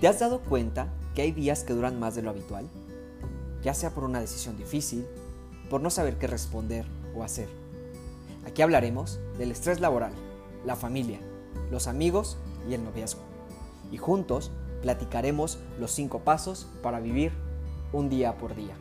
¿Te has dado cuenta que hay días que duran más de lo habitual? Ya sea por una decisión difícil, por no saber qué responder o hacer. Aquí hablaremos del estrés laboral, la familia, los amigos y el noviazgo. Y juntos platicaremos los cinco pasos para vivir un día por día.